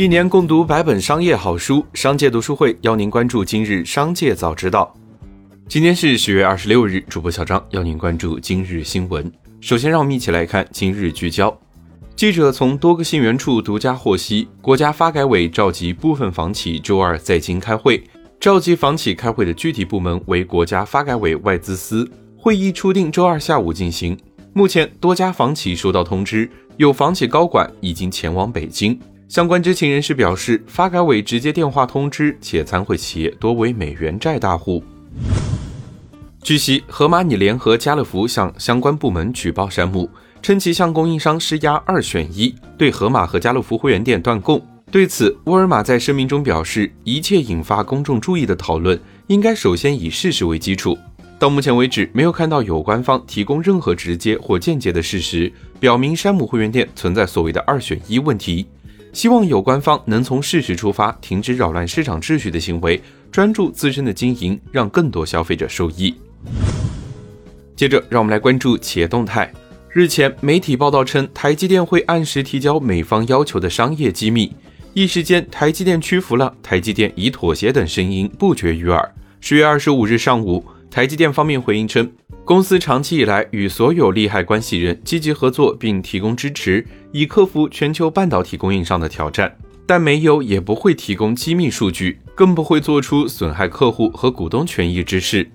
一年共读百本商业好书，商界读书会邀您关注今日商界早知道。今天是十月二十六日，主播小张邀您关注今日新闻。首先，让我们一起来看今日聚焦。记者从多个信源处独家获悉，国家发改委召集部分房企周二在京开会，召集房企开会的具体部门为国家发改委外资司。会议初定周二下午进行。目前，多家房企收到通知，有房企高管已经前往北京。相关知情人士表示，发改委直接电话通知，且参会企业多为美元债大户。据悉，盒马拟联合家乐福向相关部门举报山姆，称其向供应商施压二选一，对盒马和家乐福会员店断供。对此，沃尔玛在声明中表示，一切引发公众注意的讨论，应该首先以事实为基础。到目前为止，没有看到有关方提供任何直接或间接的事实，表明山姆会员店存在所谓的二选一问题。希望有关方能从事实出发，停止扰乱市场秩序的行为，专注自身的经营，让更多消费者受益。接着，让我们来关注企业动态。日前，媒体报道称，台积电会按时提交美方要求的商业机密，一时间台积电屈服了，台积电已妥协等声音不绝于耳。十月二十五日上午，台积电方面回应称。公司长期以来与所有利害关系人积极合作，并提供支持，以克服全球半导体供应商的挑战，但没有也不会提供机密数据，更不会做出损害客户和股东权益之事。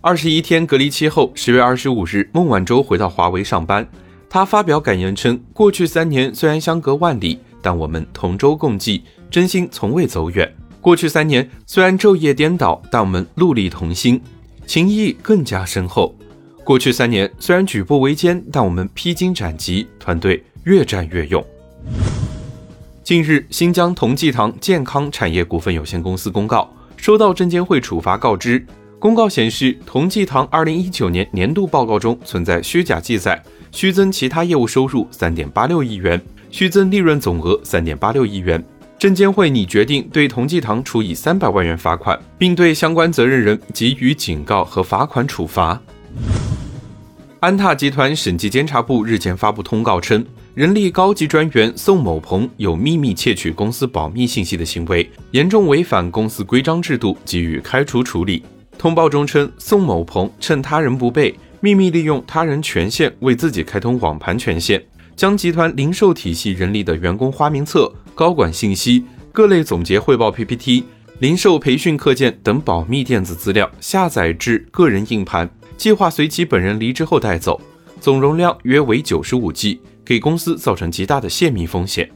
二十一天隔离期后，十月二十五日，孟晚舟回到华为上班。他发表感言称：“过去三年虽然相隔万里，但我们同舟共济，真心从未走远。过去三年虽然昼夜颠倒，但我们戮力同心。”情谊更加深厚。过去三年虽然举步维艰，但我们披荆斩棘，团队越战越勇。近日，新疆同济堂健康产业股份有限公司公告，收到证监会处罚告知。公告显示，同济堂2019年年度报告中存在虚假记载，虚增其他业务收入3.86亿元，虚增利润总额3.86亿元。证监会拟决定对同济堂处以三百万元罚款，并对相关责任人给予警告和罚款处罚。安踏集团审计监察部日前发布通告称，人力高级专员宋某鹏有秘密窃取公司保密信息的行为，严重违反公司规章制度，给予开除处理。通报中称，宋某鹏趁他人不备，秘密利用他人权限为自己开通网盘权限，将集团零售体系人力的员工花名册。高管信息、各类总结汇报 PPT、零售培训课件等保密电子资料下载至个人硬盘，计划随其本人离职后带走，总容量约为九十五 G，给公司造成极大的泄密风险。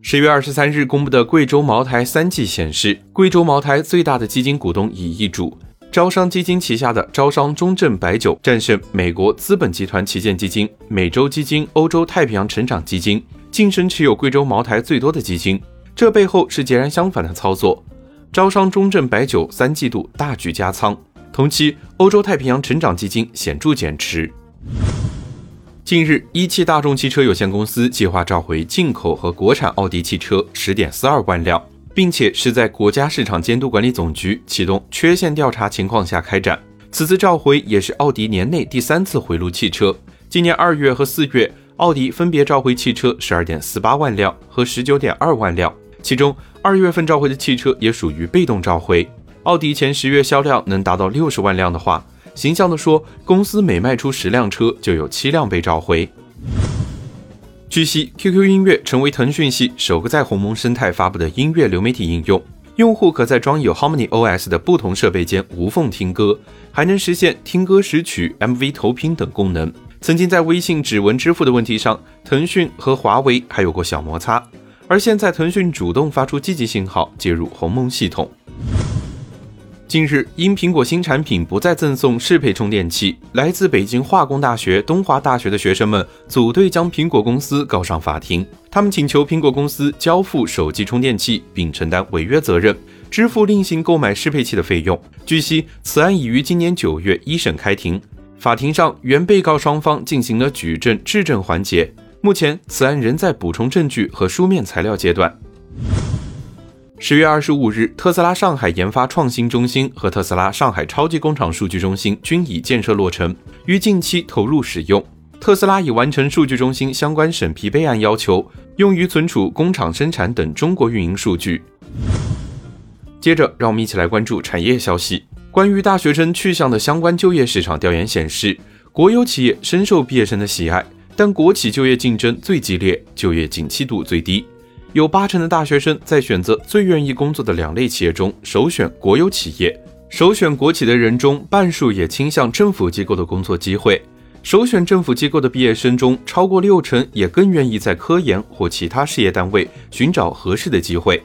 十月二十三日公布的贵州茅台三季显示，贵州茅台最大的基金股东已易主，招商基金旗下的招商中证白酒战胜美国资本集团旗舰基金、美洲基金、欧洲太平洋成长基金。晋升持有贵州茅台最多的基金，这背后是截然相反的操作。招商中证白酒三季度大举加仓，同期欧洲太平洋成长基金显著减持。近日，一汽大众汽车有限公司计划召回进口和国产奥迪汽车十点四二万辆，并且是在国家市场监督管理总局启动缺陷调查情况下开展。此次召回也是奥迪年内第三次回炉汽车。今年二月和四月。奥迪分别召回汽车十二点四八万辆和十九点二万辆，其中二月份召回的汽车也属于被动召回。奥迪前十月销量能达到六十万辆的话，形象地说，公司每卖出十辆车就有七辆被召回。据悉，QQ 音乐成为腾讯系首个在鸿蒙生态发布的音乐流媒体应用，用户可在装有 Harmony OS 的不同设备间无缝听歌，还能实现听歌识曲、MV 投屏等功能。曾经在微信指纹支付的问题上，腾讯和华为还有过小摩擦，而现在腾讯主动发出积极信号，介入鸿蒙系统。近日，因苹果新产品不再赠送适配充电器，来自北京化工大学、东华大学的学生们组队将苹果公司告上法庭。他们请求苹果公司交付手机充电器，并承担违约责任，支付另行购买适配器的费用。据悉，此案已于今年九月一审开庭。法庭上，原被告双方进行了举证质证环节。目前，此案仍在补充证据和书面材料阶段。十月二十五日，特斯拉上海研发创新中心和特斯拉上海超级工厂数据中心均已建设落成，于近期投入使用。特斯拉已完成数据中心相关审批备案要求，用于存储工厂生产等中国运营数据。接着，让我们一起来关注产业消息。关于大学生去向的相关就业市场调研显示，国有企业深受毕业生的喜爱，但国企就业竞争最激烈，就业景气度最低。有八成的大学生在选择最愿意工作的两类企业中，首选国有企业。首选国企的人中，半数也倾向政府机构的工作机会。首选政府机构的毕业生中，超过六成也更愿意在科研或其他事业单位寻找合适的机会。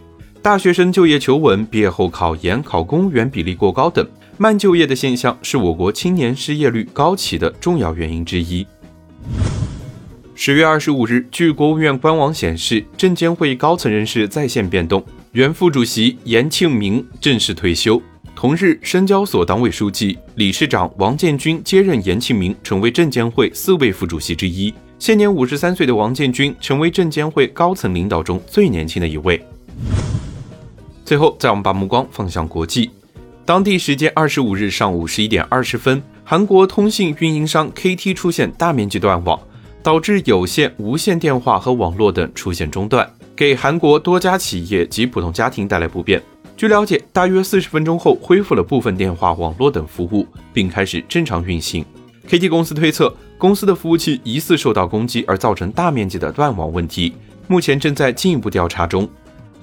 大学生就业求稳，毕业后考研考公务员比例过高等，慢就业的现象是我国青年失业率高企的重要原因之一。十月二十五日，据国务院官网显示，证监会高层人士在线变动，原副主席严庆明正式退休。同日，深交所党委书记、理事长王建军接任严庆明成为证监会四位副主席之一。现年五十三岁的王建军成为证监会高层领导中最年轻的一位。最后，再我们把目光放向国际，当地时间二十五日上午十一点二十分，韩国通信运营商 KT 出现大面积断网。导致有线、无线电话和网络等出现中断，给韩国多家企业及普通家庭带来不便。据了解，大约四十分钟后恢复了部分电话、网络等服务，并开始正常运行。KT 公司推测，公司的服务器疑似受到攻击而造成大面积的断网问题，目前正在进一步调查中。